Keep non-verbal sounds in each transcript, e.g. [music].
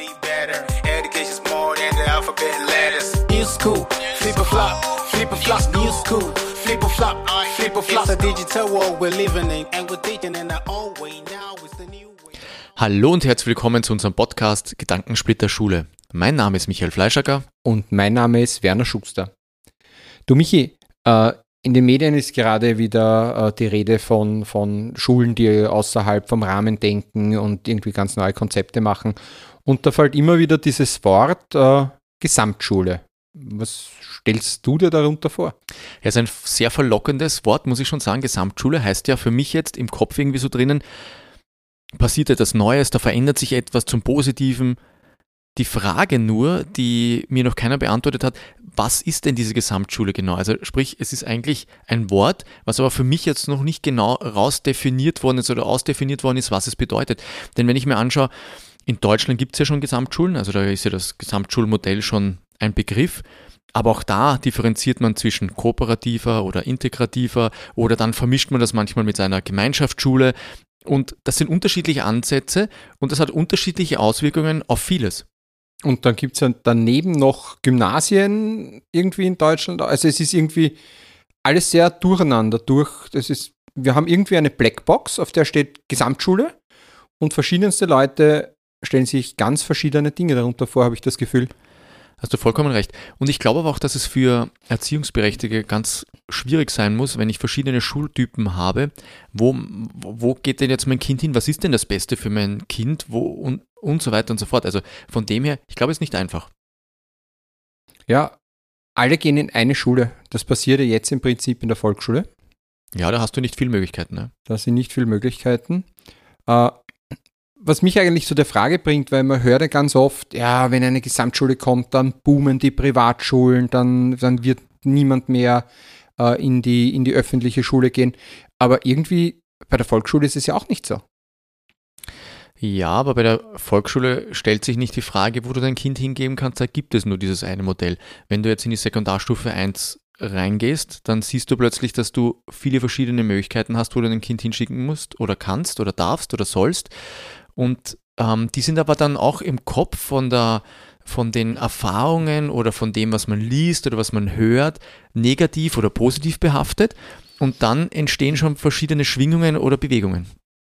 be better. Education's more than the alphabet letters. New school, flip a flop, flip a flop, new school, flip a flop, flip a flop. It's a digital world we're living in, and we're teaching in our own way. Now it's the new way. Hallo und herzlich willkommen zu unserem Podcast Gedankensplitter Schule. Mein Name ist Michael Fleischacker. Und mein Name ist Werner Schuster. Du Michi, äh, in den Medien ist gerade wieder äh, die Rede von, von Schulen, die außerhalb vom Rahmen denken und irgendwie ganz neue Konzepte machen. Und da fällt immer wieder dieses Wort äh, Gesamtschule. Was stellst du dir darunter vor? Ja, ist ein sehr verlockendes Wort, muss ich schon sagen. Gesamtschule heißt ja für mich jetzt im Kopf irgendwie so drinnen, passiert etwas Neues, da verändert sich etwas zum Positiven. Die Frage nur, die mir noch keiner beantwortet hat, was ist denn diese Gesamtschule genau? Also sprich, es ist eigentlich ein Wort, was aber für mich jetzt noch nicht genau rausdefiniert worden ist oder ausdefiniert worden ist, was es bedeutet. Denn wenn ich mir anschaue, in Deutschland gibt es ja schon Gesamtschulen, also da ist ja das Gesamtschulmodell schon ein Begriff. Aber auch da differenziert man zwischen kooperativer oder integrativer oder dann vermischt man das manchmal mit seiner Gemeinschaftsschule. Und das sind unterschiedliche Ansätze und das hat unterschiedliche Auswirkungen auf vieles. Und dann gibt es ja daneben noch Gymnasien irgendwie in Deutschland. Also es ist irgendwie alles sehr durcheinander durch. Das ist, wir haben irgendwie eine Blackbox, auf der steht Gesamtschule und verschiedenste Leute stellen sich ganz verschiedene Dinge darunter vor, habe ich das Gefühl. Hast du vollkommen recht. Und ich glaube aber auch, dass es für Erziehungsberechtigte ganz schwierig sein muss, wenn ich verschiedene Schultypen habe. Wo, wo geht denn jetzt mein Kind hin? Was ist denn das Beste für mein Kind? Wo, und, und so weiter und so fort. Also von dem her, ich glaube, es ist nicht einfach. Ja, alle gehen in eine Schule. Das passiert ja jetzt im Prinzip in der Volksschule. Ja, da hast du nicht viele Möglichkeiten. Ne? Da sind nicht viele Möglichkeiten. Äh, was mich eigentlich zu der Frage bringt, weil man hört ja ganz oft, ja, wenn eine Gesamtschule kommt, dann boomen die Privatschulen, dann, dann wird niemand mehr äh, in, die, in die öffentliche Schule gehen. Aber irgendwie bei der Volksschule ist es ja auch nicht so. Ja, aber bei der Volksschule stellt sich nicht die Frage, wo du dein Kind hingeben kannst, da gibt es nur dieses eine Modell. Wenn du jetzt in die Sekundarstufe 1 reingehst, dann siehst du plötzlich, dass du viele verschiedene Möglichkeiten hast, wo du dein Kind hinschicken musst oder kannst oder darfst oder sollst. Und ähm, die sind aber dann auch im Kopf von der von den Erfahrungen oder von dem, was man liest oder was man hört, negativ oder positiv behaftet. Und dann entstehen schon verschiedene Schwingungen oder Bewegungen.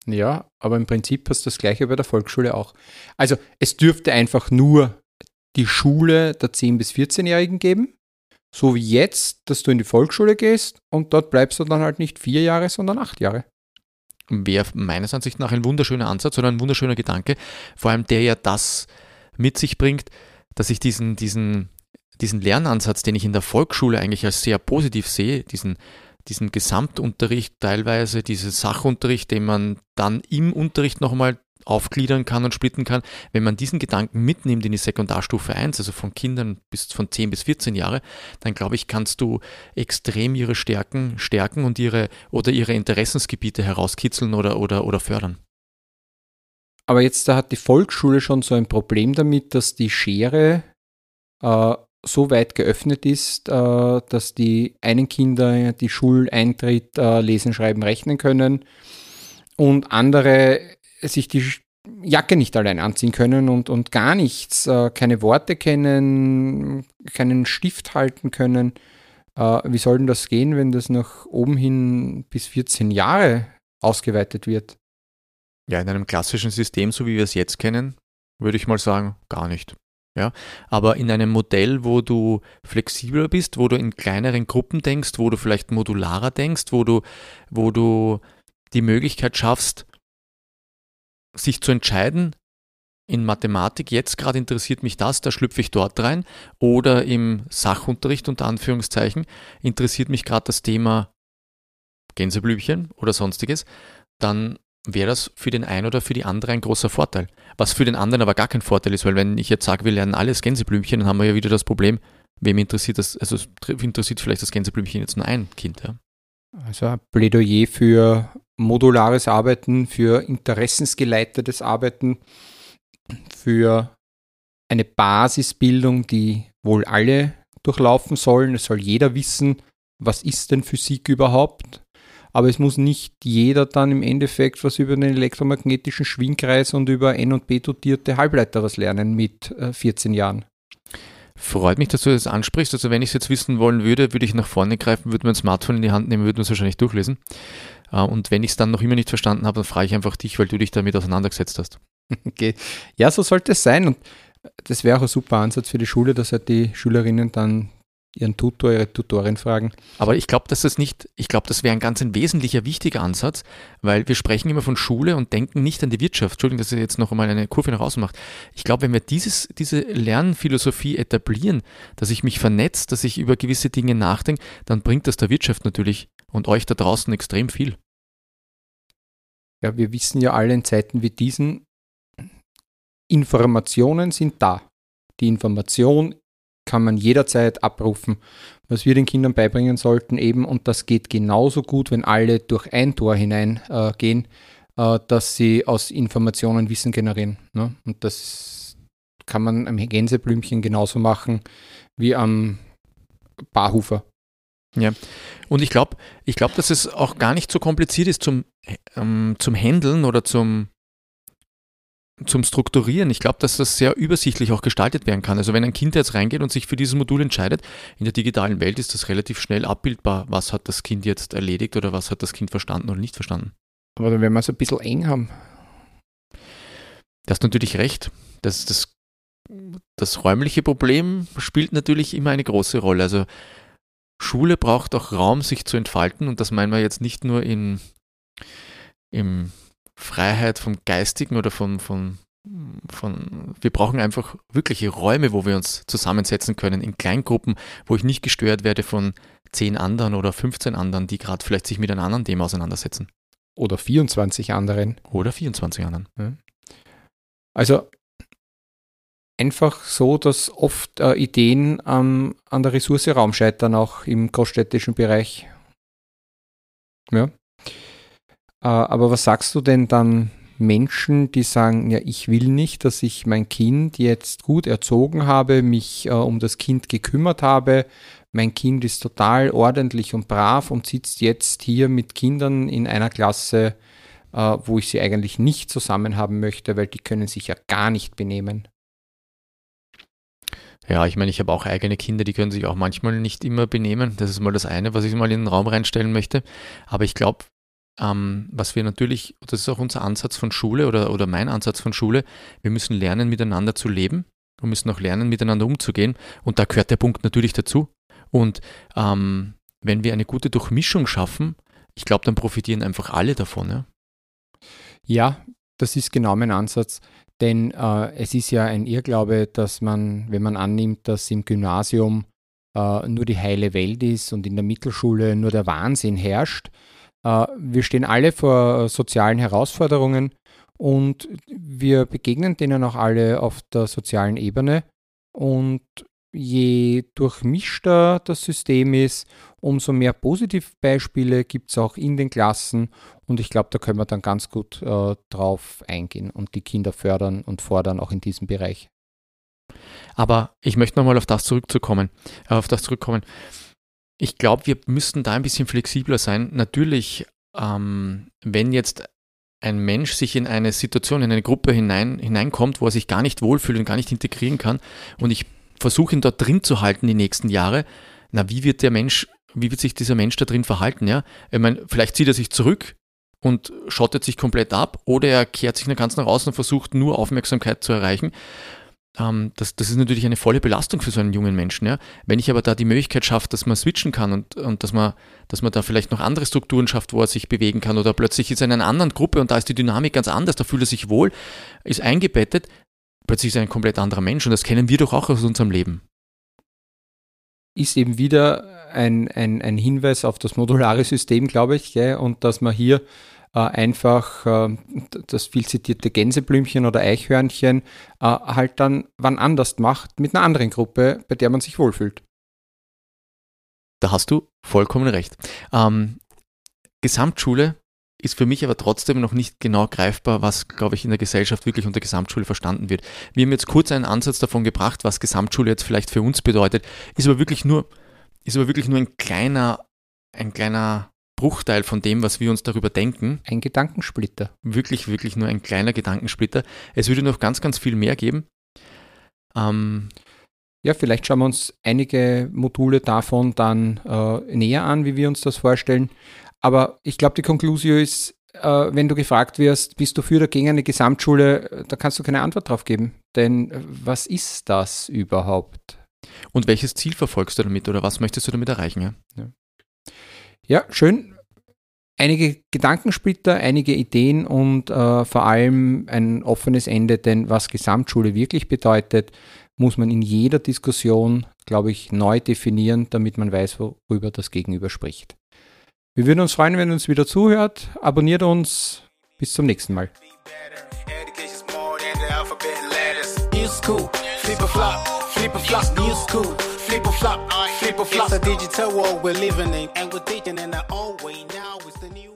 Ja, aber im Prinzip ist das gleiche bei der Volksschule auch. Also es dürfte einfach nur die Schule der 10- bis 14-Jährigen geben, so wie jetzt, dass du in die Volksschule gehst und dort bleibst du dann halt nicht vier Jahre, sondern acht Jahre. Wäre meines Ansichts nach ein wunderschöner Ansatz oder ein wunderschöner Gedanke, vor allem der ja das mit sich bringt, dass ich diesen, diesen, diesen Lernansatz, den ich in der Volksschule eigentlich als sehr positiv sehe, diesen diesen Gesamtunterricht teilweise, diesen Sachunterricht, den man dann im Unterricht nochmal aufgliedern kann und splitten kann, wenn man diesen Gedanken mitnimmt in die Sekundarstufe 1, also von Kindern bis von 10 bis 14 Jahre, dann glaube ich, kannst du extrem ihre Stärken stärken und ihre oder ihre Interessensgebiete herauskitzeln oder, oder, oder fördern. Aber jetzt da hat die Volksschule schon so ein Problem damit, dass die Schere äh, so weit geöffnet ist, äh, dass die einen Kinder die Schuleintritt äh, lesen, schreiben, rechnen können und andere sich die Jacke nicht allein anziehen können und, und gar nichts, äh, keine Worte kennen, keinen Stift halten können. wie soll denn das gehen, wenn das nach oben hin bis 14 Jahre ausgeweitet wird? Ja, in einem klassischen System, so wie wir es jetzt kennen, würde ich mal sagen, gar nicht. Ja, aber in einem Modell, wo du flexibler bist, wo du in kleineren Gruppen denkst, wo du vielleicht modularer denkst, wo du, wo du die Möglichkeit schaffst, sich zu entscheiden, in Mathematik, jetzt gerade interessiert mich das, da schlüpfe ich dort rein, oder im Sachunterricht unter Anführungszeichen interessiert mich gerade das Thema Gänseblümchen oder sonstiges, dann wäre das für den einen oder für die andere ein großer Vorteil. Was für den anderen aber gar kein Vorteil ist, weil wenn ich jetzt sage, wir lernen alles Gänseblümchen, dann haben wir ja wieder das Problem, wem interessiert das, also interessiert vielleicht das Gänseblümchen jetzt nur ein Kind. Ja? Also ein Plädoyer für modulares Arbeiten, für interessensgeleitetes Arbeiten, für eine Basisbildung, die wohl alle durchlaufen sollen. Es soll jeder wissen, was ist denn Physik überhaupt? aber es muss nicht jeder dann im Endeffekt was über den elektromagnetischen Schwingkreis und über N- und B-dotierte Halbleiter was lernen mit 14 äh, Jahren. Freut mich, dass du das ansprichst. Also wenn ich es jetzt wissen wollen würde, würde ich nach vorne greifen, würde mein Smartphone in die Hand nehmen, würde man es wahrscheinlich durchlesen. Äh, und wenn ich es dann noch immer nicht verstanden habe, dann frage ich einfach dich, weil du dich damit auseinandergesetzt hast. [laughs] Okay. Ja, so sollte es sein. Und das wäre auch ein super Ansatz für die Schule, dass halt die Schülerinnen dann ihren Tutor, ihre Tutorin fragen. Aber ich glaube, dass das nicht, ich glaube, das wäre ein ganz ein wesentlicher, wichtiger Ansatz, weil wir sprechen immer von Schule und denken nicht an die Wirtschaft. Entschuldigung, dass ich jetzt noch einmal eine Kurve nach außen mache. Ich glaube, wenn wir dieses, diese Lernphilosophie etablieren, dass ich mich vernetze, dass ich über gewisse Dinge nachdenke, dann bringt das der Wirtschaft natürlich und euch da draußen extrem viel. Ja, wir wissen ja alle in Zeiten wie diesen, Informationen sind da. Die Information kann man jederzeit abrufen. Was wir den Kindern beibringen sollten, eben, und das geht genauso gut, wenn alle durch ein Tor hineingehen, äh, äh, dass sie aus Informationen Wissen generieren. Ne? Und das kann man am Gänseblümchen genauso machen wie am Barhufer. Ja, und ich glaube, ich glaube, dass es auch gar nicht so kompliziert ist zum, ähm, zum Handeln oder zum, zum Strukturieren. Ich glaube, dass das sehr übersichtlich auch gestaltet werden kann. Also wenn ein Kind jetzt reingeht und sich für dieses Modul entscheidet, in der digitalen Welt ist das relativ schnell abbildbar, was hat das Kind jetzt erledigt oder was hat das Kind verstanden oder nicht verstanden. Aber dann werden wir es ein bisschen eng haben. Du hast natürlich recht. Das, das, das räumliche Problem spielt natürlich immer eine große Rolle. Also Schule braucht auch Raum, sich zu entfalten und das meinen wir jetzt nicht nur in, im Freiheit vom Geistigen oder von, von, von, wir brauchen einfach wirkliche Räume, wo wir uns zusammensetzen können in Kleingruppen, wo ich nicht gestört werde von zehn anderen oder 15 anderen, die gerade vielleicht sich mit einem anderen Thema auseinandersetzen. Oder 24 anderen. Oder 24 anderen. Also einfach so, dass oft äh, Ideen ähm, an der Ressource Raum scheitern, auch im großstädtischen Bereich. Ja. Äh, aber was sagst du denn dann Menschen, die sagen, ja, ich will nicht, dass ich mein Kind jetzt gut erzogen habe, mich äh, um das Kind gekümmert habe, mein Kind ist total ordentlich und brav und sitzt jetzt hier mit Kindern in einer Klasse, äh, wo ich sie eigentlich nicht zusammen haben möchte, weil die können sich ja gar nicht benehmen. Ja, ich meine, ich habe auch eigene Kinder, die können sich auch manchmal nicht immer benehmen. Das ist mal das eine, was ich mal in den Raum reinstellen möchte. Aber ich glaube, ähm, was wir natürlich, das ist auch unser Ansatz von Schule oder, oder mein Ansatz von Schule, wir müssen lernen, miteinander zu leben und müssen auch lernen, miteinander umzugehen. Und da gehört der Punkt natürlich dazu. Und ähm, wenn wir eine gute Durchmischung schaffen, ich glaube, dann profitieren einfach alle davon. Ja? ja, das ist genau mein Ansatz. Denn äh, es ist ja ein Irrglaube, dass man, wenn man annimmt, dass im Gymnasium äh, nur die heile Welt ist und in der Mittelschule nur der Wahnsinn herrscht, wir stehen alle vor sozialen Herausforderungen und wir begegnen denen auch alle auf der sozialen Ebene. Und je durchmischter das System ist, umso mehr Positivbeispiele gibt es auch in den Klassen. Und ich glaube, da können wir dann ganz gut äh, drauf eingehen und die Kinder fördern und fordern, auch in diesem Bereich. Aber ich möchte nochmal auf das zurückzukommen, äh, auf das zurückkommen. Ich glaube, wir müssten da ein bisschen flexibler sein. Natürlich, ähm, wenn jetzt ein Mensch sich in eine Situation, in eine Gruppe hinein, hineinkommt, wo er sich gar nicht wohlfühlt und gar nicht integrieren kann und ich versuche ihn dort drin zu halten die nächsten Jahre, na, wie wird der Mensch, wie wird sich dieser Mensch da drin verhalten, ja? Ich meine, vielleicht zieht er sich zurück und schottet sich komplett ab oder er kehrt sich ganz nach außen und versucht nur Aufmerksamkeit zu erreichen das, das ist natürlich eine volle Belastung für so einen jungen Menschen. Ja? Wenn ich aber da die Möglichkeit schaffe, dass man switchen kann und, und dass, man, dass man da vielleicht noch andere Strukturen schafft, wo er sich bewegen kann oder plötzlich ist er in einer anderen Gruppe und da ist die Dynamik ganz anders, da fühlt er sich wohl, ist eingebettet, plötzlich ist er ein komplett anderer Mensch und das kennen wir doch auch aus unserem Leben. Ist eben wieder ein, ein, ein Hinweis auf das modulare System, glaube ich, gell? und dass man hier einfach äh, das viel zitierte Gänseblümchen oder Eichhörnchen äh, halt dann wann anders macht mit einer anderen Gruppe, bei der man sich wohlfühlt. Da hast du vollkommen recht. Ähm, Gesamtschule ist für mich aber trotzdem noch nicht genau greifbar, was, glaube ich, in der Gesellschaft wirklich unter Gesamtschule verstanden wird. Wir haben jetzt kurz einen Ansatz davon gebracht, was Gesamtschule jetzt vielleicht für uns bedeutet, ist aber wirklich nur, ist aber wirklich nur ein kleiner, ein kleiner Bruchteil von dem, was wir uns darüber denken. Ein Gedankensplitter. Wirklich, wirklich nur ein kleiner Gedankensplitter. Es würde noch ganz, ganz viel mehr geben. Ähm, ja, vielleicht schauen wir uns einige Module davon dann äh, näher an, wie wir uns das vorstellen. Aber ich glaube, die Konklusion ist, äh, wenn du gefragt wirst, bist du für oder gegen eine Gesamtschule, äh, da kannst du keine Antwort drauf geben. Denn äh, was ist das überhaupt? Und welches Ziel verfolgst du damit oder was möchtest du damit erreichen? Ja, ja. ja schön. Einige Gedankensplitter, einige Ideen und äh, vor allem ein offenes Ende, denn was Gesamtschule wirklich bedeutet, muss man in jeder Diskussion, glaube ich, neu definieren, damit man weiß, worüber das Gegenüber spricht. Wir würden uns freuen, wenn ihr uns wieder zuhört. Abonniert uns. Bis zum nächsten Mal. Flip or flop, flip or flop. It's a digital world we're living in, and we're digging in our own way. Now it's the new.